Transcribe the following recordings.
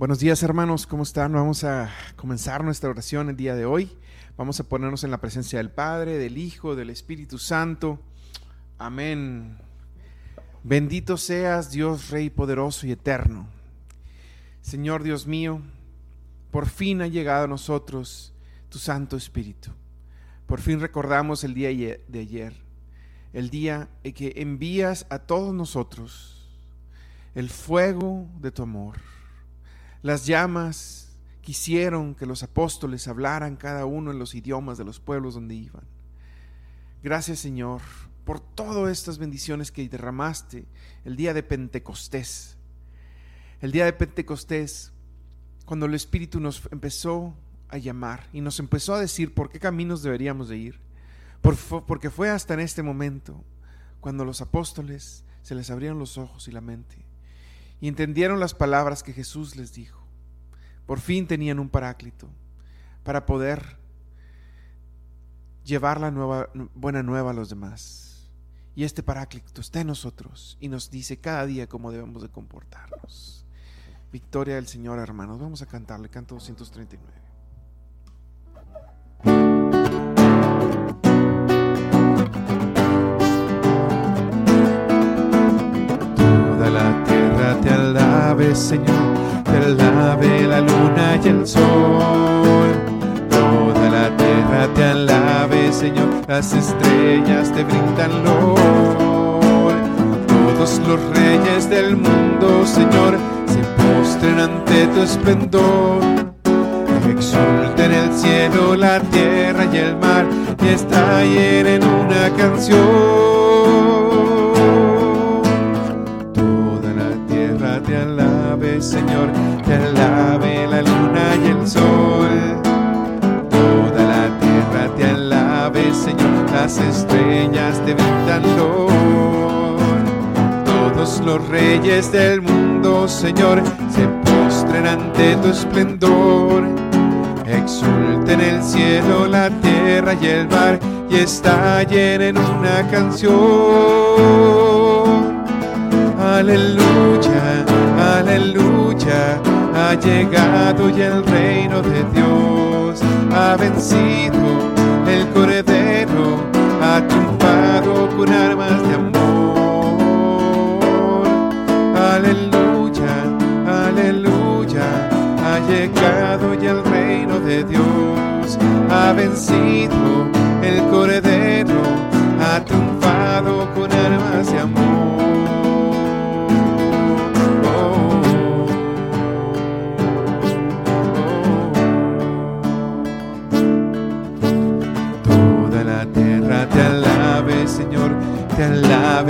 Buenos días hermanos, ¿cómo están? Vamos a comenzar nuestra oración el día de hoy. Vamos a ponernos en la presencia del Padre, del Hijo, del Espíritu Santo. Amén. Bendito seas Dios Rey poderoso y eterno. Señor Dios mío, por fin ha llegado a nosotros tu Santo Espíritu. Por fin recordamos el día de ayer, el día en que envías a todos nosotros el fuego de tu amor las llamas quisieron que los apóstoles hablaran cada uno en los idiomas de los pueblos donde iban. Gracias Señor por todas estas bendiciones que derramaste el día de Pentecostés. El día de Pentecostés, cuando el Espíritu nos empezó a llamar y nos empezó a decir por qué caminos deberíamos de ir. Porque fue hasta en este momento cuando los apóstoles se les abrieron los ojos y la mente y entendieron las palabras que Jesús les dijo. Por fin tenían un paráclito para poder llevar la nueva, buena nueva a los demás. Y este paráclito está en nosotros y nos dice cada día cómo debemos de comportarnos. Victoria del Señor, hermanos. Vamos a cantarle, canto 239. Te alabe, Señor, te alabe la luna y el sol. Toda la tierra te alabe, Señor, las estrellas te brindan luz. Todos los reyes del mundo, Señor, se postren ante tu esplendor. Exulten el cielo, la tierra y el mar, estallen en una canción. Aleluya, aleluya, ha llegado ya el reino de Dios, ha vencido el cordero, ha triunfado con armas de amor. Aleluya, aleluya, ha llegado ya el reino de Dios, ha vencido el cordero,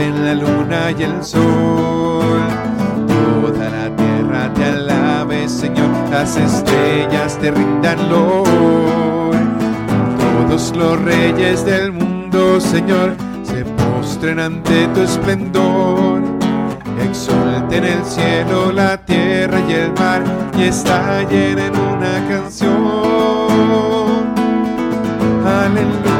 alaben la luna y el sol. Toda la tierra te alabe, Señor, las estrellas te rindan lor. Todos los reyes del mundo, Señor, se postren ante tu esplendor. Exulten el cielo, la tierra y el mar, y estallen en una canción. Aleluya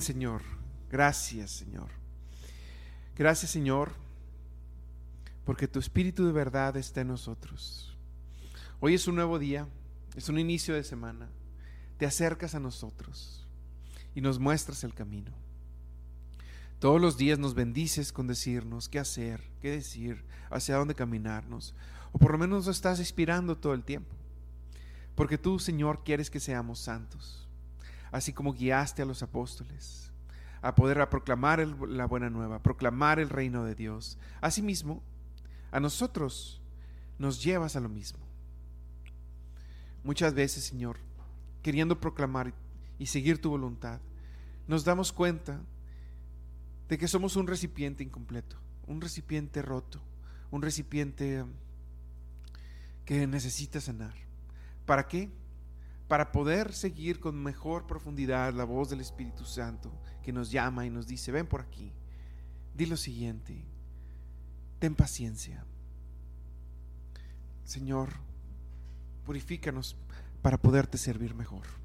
Señor. Gracias, Señor. Gracias, Señor, porque tu Espíritu de verdad está en nosotros. Hoy es un nuevo día, es un inicio de semana. Te acercas a nosotros y nos muestras el camino. Todos los días nos bendices con decirnos qué hacer, qué decir, hacia dónde caminarnos, o por lo menos nos estás inspirando todo el tiempo. Porque tú, Señor, quieres que seamos santos así como guiaste a los apóstoles a poder proclamar la buena nueva, proclamar el reino de Dios. Asimismo, a nosotros nos llevas a lo mismo. muchas veces, Señor, queriendo proclamar y seguir tu voluntad, nos damos cuenta de que somos un recipiente incompleto, un recipiente roto, un recipiente que necesita sanar. ¿Para qué? Para poder seguir con mejor profundidad la voz del Espíritu Santo que nos llama y nos dice, ven por aquí, di lo siguiente, ten paciencia. Señor, purifícanos para poderte servir mejor.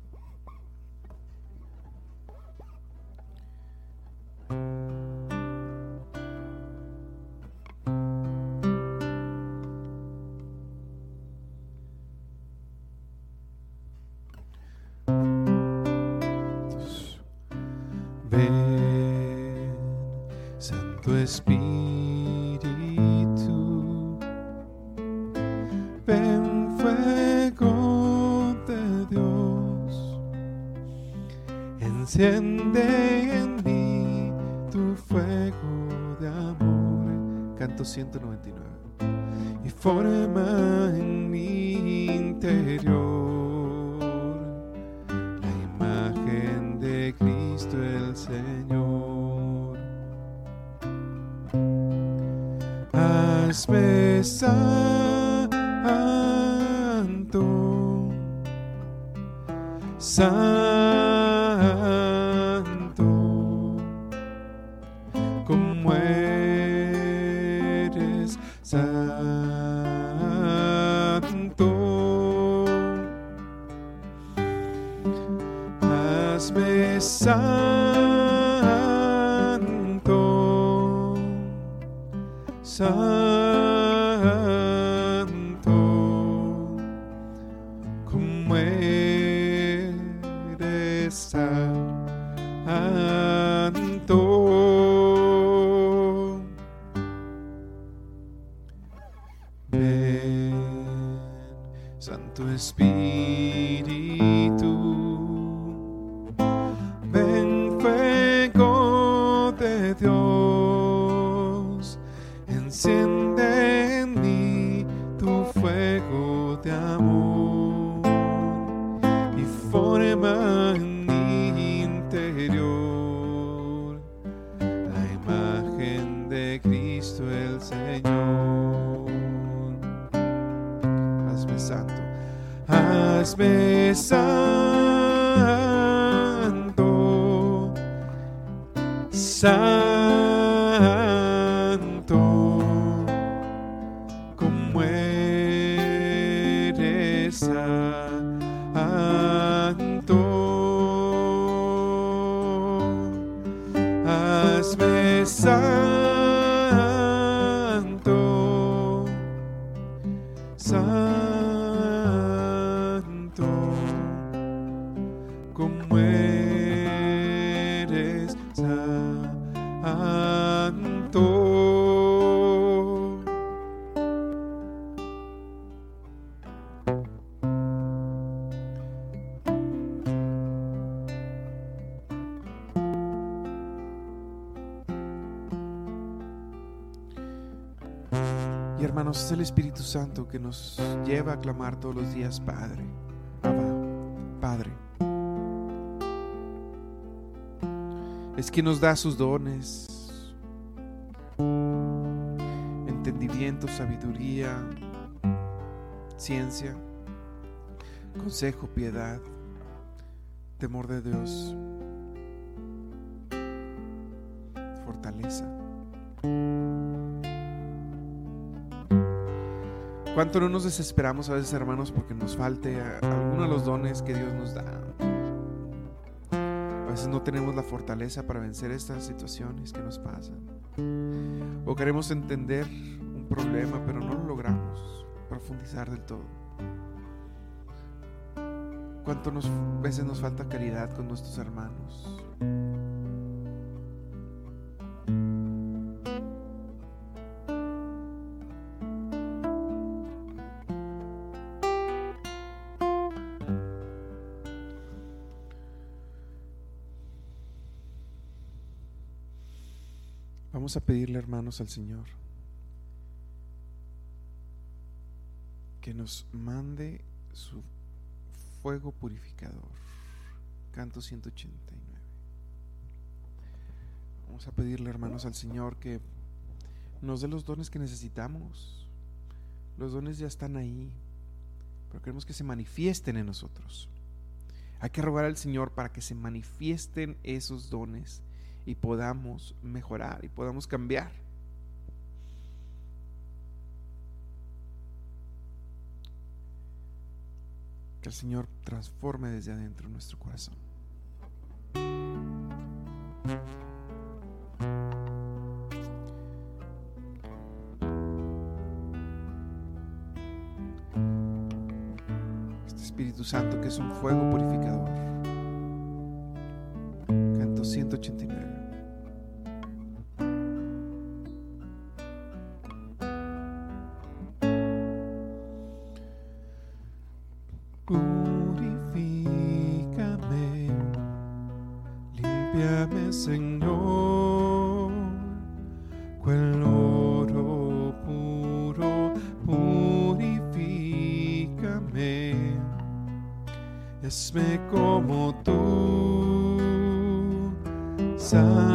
Cristo el Señor. Hazme santo, santo, Santo que nos lleva a clamar todos los días, Padre, Abba, Padre. Es que nos da sus dones, entendimiento, sabiduría, ciencia, consejo, piedad, temor de Dios, ¿Cuánto no nos desesperamos a veces, hermanos, porque nos falte alguno de los dones que Dios nos da? A veces no tenemos la fortaleza para vencer estas situaciones que nos pasan. O queremos entender un problema, pero no lo logramos profundizar del todo. ¿Cuánto nos, veces nos falta caridad con nuestros hermanos? A pedirle, hermanos, al Señor que nos mande su fuego purificador. Canto 189. Vamos a pedirle, hermanos, al Señor que nos dé los dones que necesitamos. Los dones ya están ahí, pero queremos que se manifiesten en nosotros. Hay que rogar al Señor para que se manifiesten esos dones y podamos mejorar y podamos cambiar. Que el Señor transforme desde adentro nuestro corazón. Este Espíritu Santo que es un fuego purificador. Canto 189. Purifícame, limpiame, Señor, puro, santo,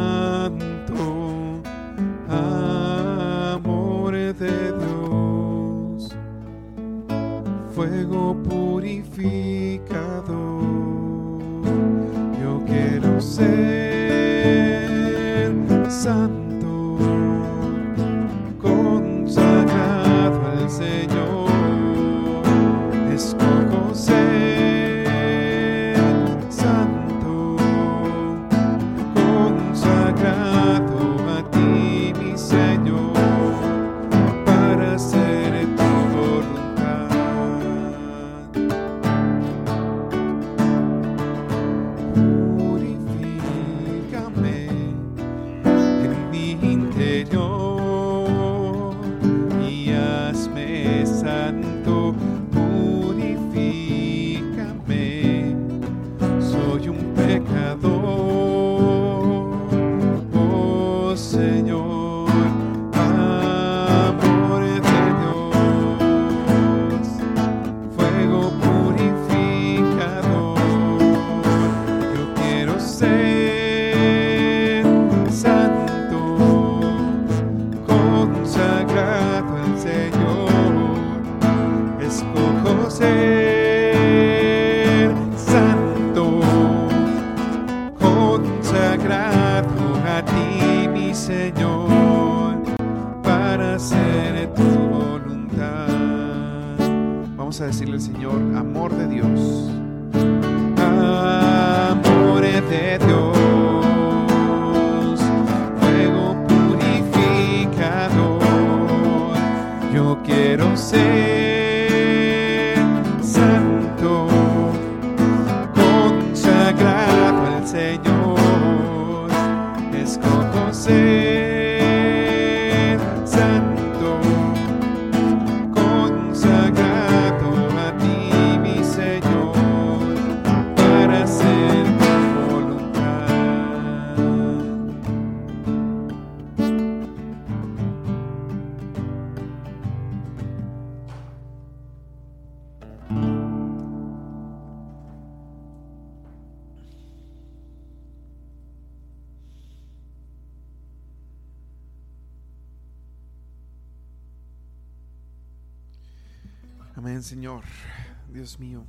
Dios mío.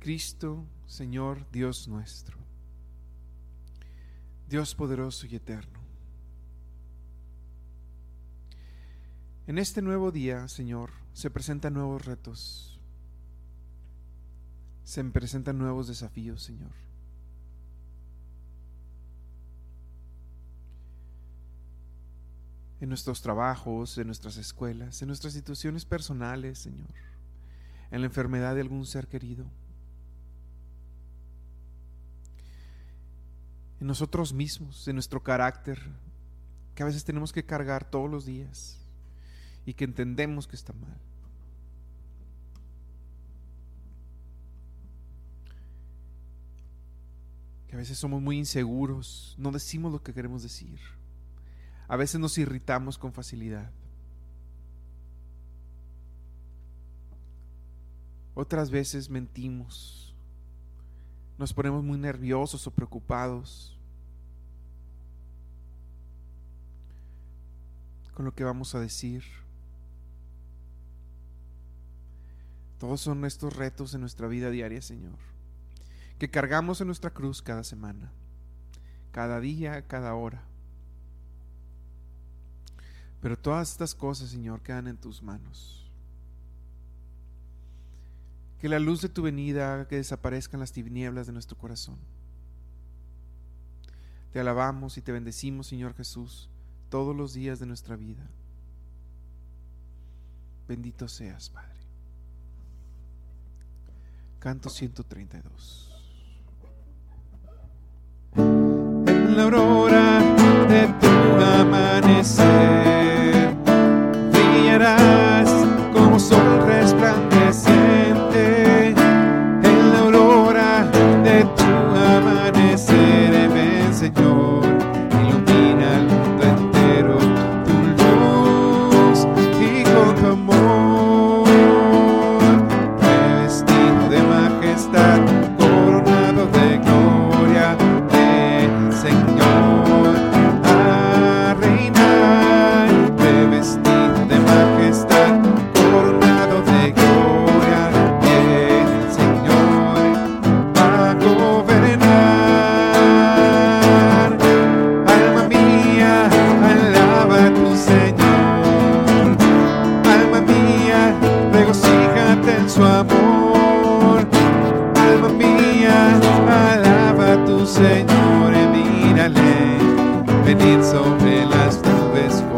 Cristo, Señor, Dios nuestro. Dios poderoso y eterno. En este nuevo día, Señor, se presentan nuevos retos. Se presentan nuevos desafíos, Señor. en nuestros trabajos, en nuestras escuelas, en nuestras situaciones personales, Señor, en la enfermedad de algún ser querido, en nosotros mismos, en nuestro carácter, que a veces tenemos que cargar todos los días y que entendemos que está mal. Que a veces somos muy inseguros, no decimos lo que queremos decir. A veces nos irritamos con facilidad. Otras veces mentimos. Nos ponemos muy nerviosos o preocupados con lo que vamos a decir. Todos son estos retos en nuestra vida diaria, Señor, que cargamos en nuestra cruz cada semana, cada día, cada hora. Pero todas estas cosas, Señor, quedan en tus manos. Que la luz de tu venida haga que desaparezcan las tinieblas de nuestro corazón. Te alabamos y te bendecimos, Señor Jesús, todos los días de nuestra vida. Bendito seas, Padre. Canto 132. En la aurora de tu amanecer venir sobre las nubes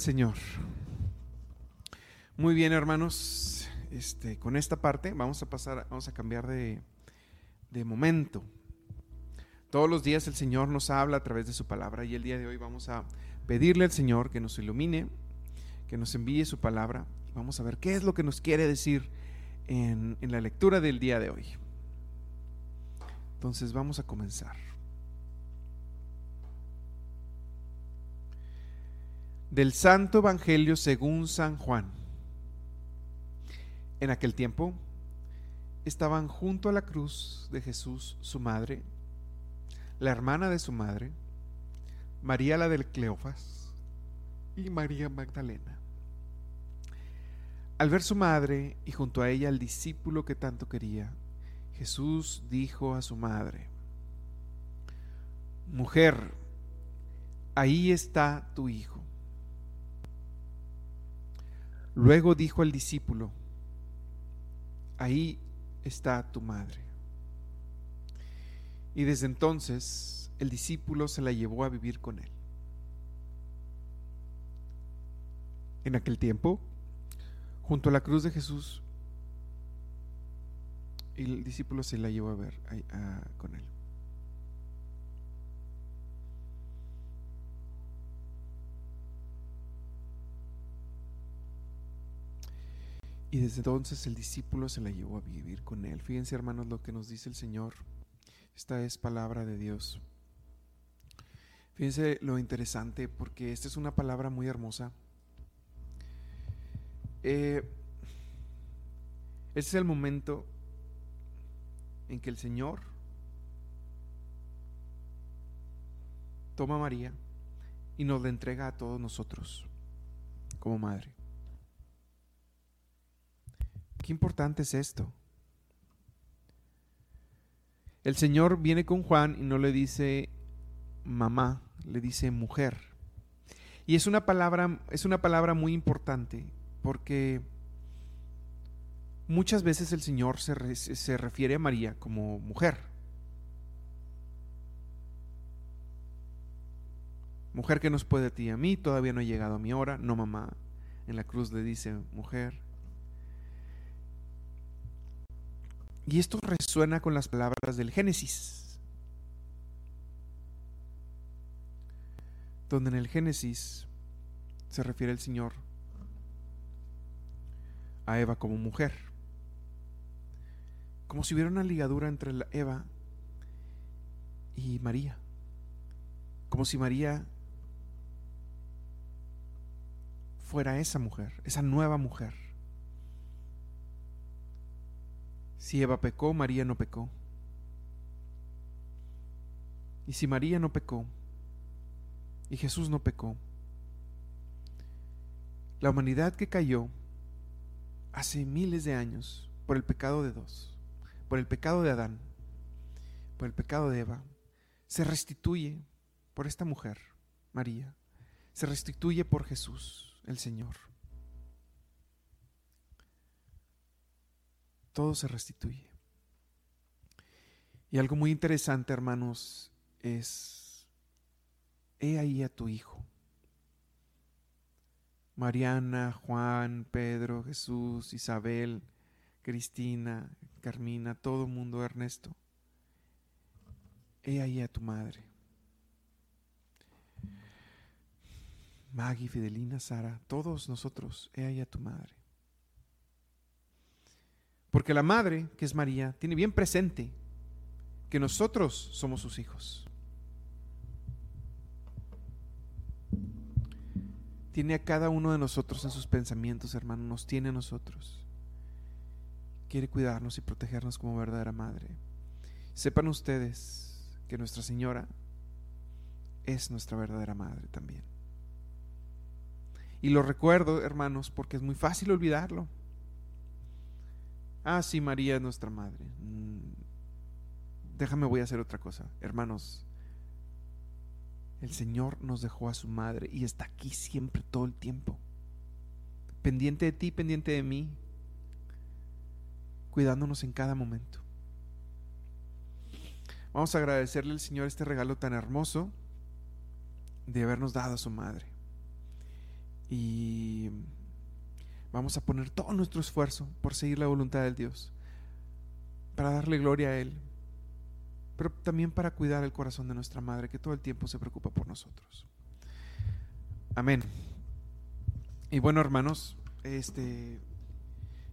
Señor. Muy bien, hermanos. Este, con esta parte vamos a pasar, vamos a cambiar de, de momento. Todos los días el Señor nos habla a través de su palabra y el día de hoy vamos a pedirle al Señor que nos ilumine, que nos envíe su palabra. Vamos a ver qué es lo que nos quiere decir en, en la lectura del día de hoy. Entonces vamos a comenzar. Del Santo Evangelio según San Juan. En aquel tiempo estaban junto a la cruz de Jesús su madre, la hermana de su madre, María la del Cleofas y María Magdalena. Al ver su madre y junto a ella el discípulo que tanto quería, Jesús dijo a su madre, Mujer, ahí está tu hijo. Luego dijo al discípulo, ahí está tu madre. Y desde entonces el discípulo se la llevó a vivir con él. En aquel tiempo, junto a la cruz de Jesús, el discípulo se la llevó a ver con él. Y desde entonces el discípulo se la llevó a vivir con él. Fíjense hermanos lo que nos dice el Señor. Esta es palabra de Dios. Fíjense lo interesante, porque esta es una palabra muy hermosa. Eh, este es el momento en que el Señor toma a María y nos la entrega a todos nosotros como madre. Qué importante es esto. El Señor viene con Juan y no le dice mamá, le dice mujer. Y es una palabra, es una palabra muy importante porque muchas veces el Señor se, se refiere a María como mujer. Mujer que nos puede a ti y a mí, todavía no ha llegado a mi hora, no mamá. En la cruz le dice mujer. Y esto resuena con las palabras del Génesis, donde en el Génesis se refiere el Señor a Eva como mujer, como si hubiera una ligadura entre Eva y María, como si María fuera esa mujer, esa nueva mujer. Si Eva pecó, María no pecó. Y si María no pecó, y Jesús no pecó, la humanidad que cayó hace miles de años por el pecado de dos, por el pecado de Adán, por el pecado de Eva, se restituye por esta mujer, María, se restituye por Jesús el Señor. Todo se restituye. Y algo muy interesante, hermanos, es, he ahí a tu hijo. Mariana, Juan, Pedro, Jesús, Isabel, Cristina, Carmina, todo el mundo, Ernesto. He ahí a tu madre. Maggie, Fidelina, Sara, todos nosotros, he ahí a tu madre. Porque la madre, que es María, tiene bien presente que nosotros somos sus hijos. Tiene a cada uno de nosotros en sus pensamientos, hermano, nos tiene a nosotros. Quiere cuidarnos y protegernos como verdadera madre. Sepan ustedes que Nuestra Señora es nuestra verdadera madre también. Y lo recuerdo, hermanos, porque es muy fácil olvidarlo. Ah, sí, María es nuestra madre. Mm, déjame, voy a hacer otra cosa. Hermanos, el Señor nos dejó a su madre y está aquí siempre, todo el tiempo. Pendiente de ti, pendiente de mí, cuidándonos en cada momento. Vamos a agradecerle al Señor este regalo tan hermoso de habernos dado a su madre. Y vamos a poner todo nuestro esfuerzo por seguir la voluntad de Dios, para darle gloria a Él, pero también para cuidar el corazón de nuestra Madre, que todo el tiempo se preocupa por nosotros. Amén. Y bueno, hermanos, este,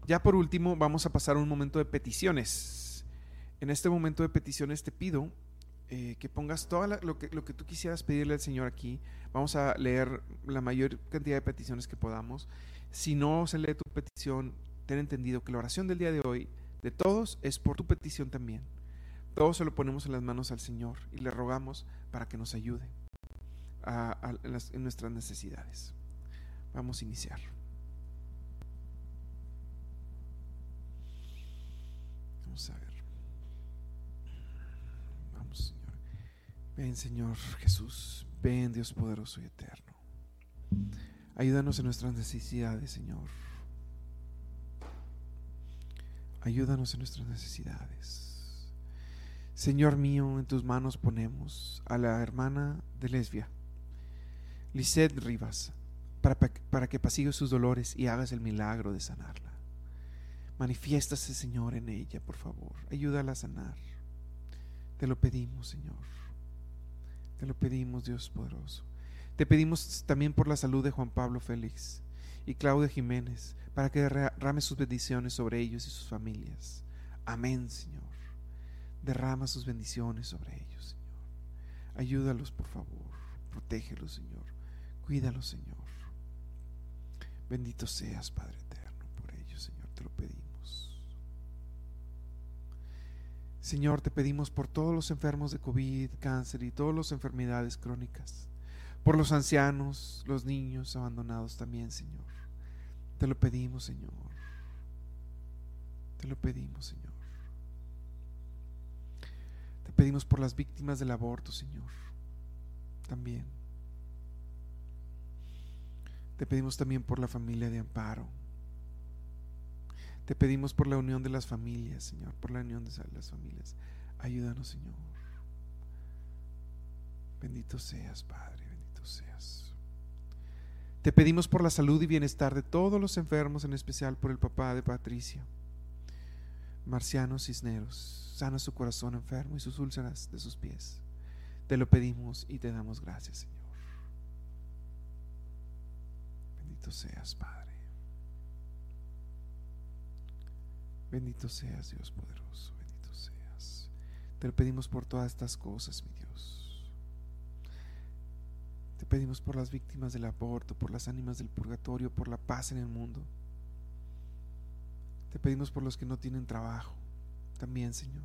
ya por último vamos a pasar un momento de peticiones. En este momento de peticiones te pido eh, que pongas todo lo que, lo que tú quisieras pedirle al Señor aquí. Vamos a leer la mayor cantidad de peticiones que podamos. Si no se lee tu petición, ten entendido que la oración del día de hoy, de todos, es por tu petición también. Todos se lo ponemos en las manos al Señor y le rogamos para que nos ayude en nuestras necesidades. Vamos a iniciar. Vamos a ver. Ven Señor Jesús, ven Dios poderoso y eterno. Ayúdanos en nuestras necesidades, Señor. Ayúdanos en nuestras necesidades. Señor mío, en tus manos ponemos a la hermana de Lesbia, Lisette Rivas, para, para que pasigue sus dolores y hagas el milagro de sanarla. Manifiéstase, Señor, en ella, por favor. Ayúdala a sanar. Te lo pedimos, Señor. Te lo pedimos, Dios poderoso. Te pedimos también por la salud de Juan Pablo Félix y Claudia Jiménez, para que derrame sus bendiciones sobre ellos y sus familias. Amén, Señor. Derrama sus bendiciones sobre ellos, Señor. Ayúdalos, por favor. protégelos, Señor. Cuídalos, Señor. Bendito seas, Padre eterno, por ellos, Señor, te lo pedimos. Señor, te pedimos por todos los enfermos de COVID, cáncer y todas las enfermedades crónicas, por los ancianos, los niños abandonados también, Señor. Te lo pedimos, Señor. Te lo pedimos, Señor. Te pedimos por las víctimas del aborto, Señor. También. Te pedimos también por la familia de Amparo. Te pedimos por la unión de las familias, Señor, por la unión de las familias. Ayúdanos, Señor. Bendito seas, Padre, bendito seas. Te pedimos por la salud y bienestar de todos los enfermos, en especial por el papá de Patricia. Marciano Cisneros, sana su corazón enfermo y sus úlceras de sus pies. Te lo pedimos y te damos gracias, Señor. Bendito seas, Padre. Bendito seas, Dios poderoso. Bendito seas. Te lo pedimos por todas estas cosas, mi Dios. Te pedimos por las víctimas del aborto, por las ánimas del purgatorio, por la paz en el mundo. Te pedimos por los que no tienen trabajo, también, Señor.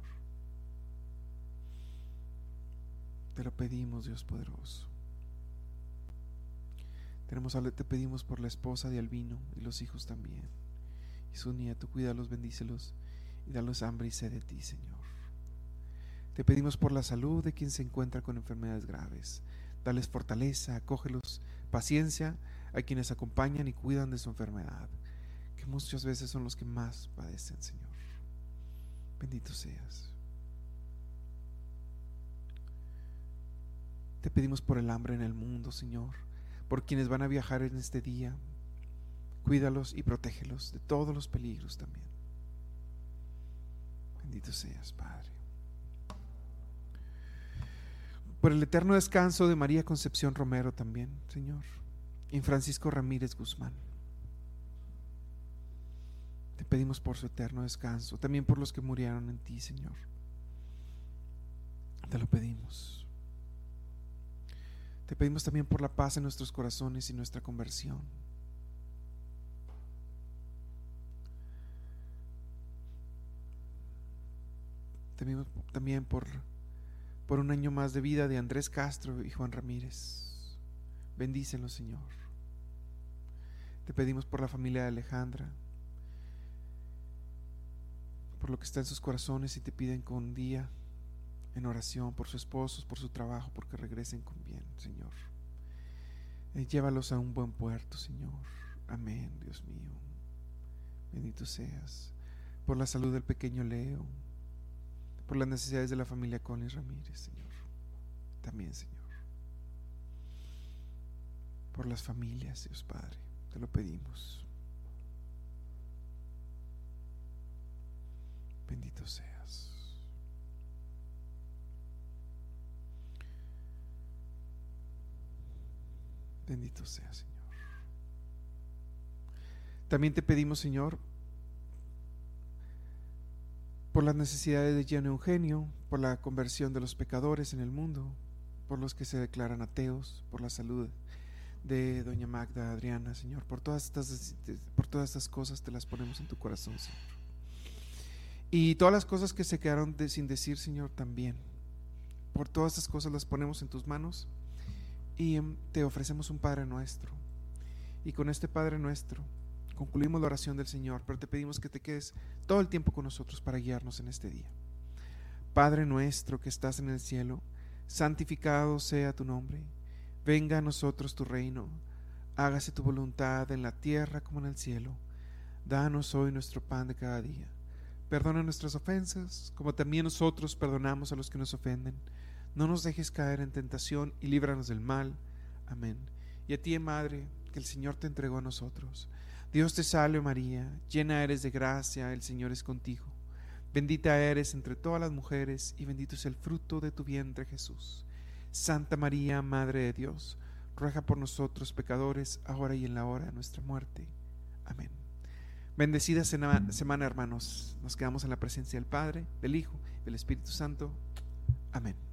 Te lo pedimos, Dios poderoso. Tenemos, te pedimos por la esposa de Albino y los hijos también. Y su nieto, cuídalos, bendícelos y dalos hambre y sed de ti, Señor. Te pedimos por la salud de quien se encuentra con enfermedades graves. Dales fortaleza, acógelos, paciencia a quienes acompañan y cuidan de su enfermedad que muchas veces son los que más padecen, Señor. Bendito seas. Te pedimos por el hambre en el mundo, Señor, por quienes van a viajar en este día. Cuídalos y protégelos de todos los peligros también. Bendito seas, Padre. Por el eterno descanso de María Concepción Romero también, Señor. Y Francisco Ramírez Guzmán. Te pedimos por su eterno descanso, también por los que murieron en ti, Señor. Te lo pedimos. Te pedimos también por la paz en nuestros corazones y nuestra conversión. Pedimos también por, por un año más de vida de Andrés Castro y Juan Ramírez. Bendícelo, Señor. Te pedimos por la familia de Alejandra por lo que está en sus corazones y te piden con día en oración por sus esposos, por su trabajo, porque regresen con bien, Señor. Eh, llévalos a un buen puerto, Señor. Amén, Dios mío. Bendito seas. Por la salud del pequeño Leo, por las necesidades de la familia Collins Ramírez, Señor. También, Señor. Por las familias, Dios Padre, te lo pedimos. Bendito seas. Bendito seas, Señor. También te pedimos, Señor, por las necesidades de Gian Eugenio, por la conversión de los pecadores en el mundo, por los que se declaran ateos, por la salud de Doña Magda Adriana, Señor, por todas estas, por todas estas cosas te las ponemos en tu corazón, Señor. Y todas las cosas que se quedaron sin decir, Señor, también. Por todas estas cosas las ponemos en tus manos y em, te ofrecemos un Padre nuestro. Y con este Padre nuestro concluimos la oración del Señor, pero te pedimos que te quedes todo el tiempo con nosotros para guiarnos en este día. Padre nuestro que estás en el cielo, santificado sea tu nombre. Venga a nosotros tu reino. Hágase tu voluntad en la tierra como en el cielo. Danos hoy nuestro pan de cada día Perdona nuestras ofensas, como también nosotros perdonamos a los que nos ofenden. No nos dejes caer en tentación y líbranos del mal. Amén. Y a ti, Madre, que el Señor te entregó a nosotros. Dios te salve María, llena eres de gracia, el Señor es contigo. Bendita eres entre todas las mujeres y bendito es el fruto de tu vientre Jesús. Santa María, Madre de Dios, ruega por nosotros pecadores, ahora y en la hora de nuestra muerte. Amén. Bendecida semana, hermanos. Nos quedamos en la presencia del Padre, del Hijo, del Espíritu Santo. Amén.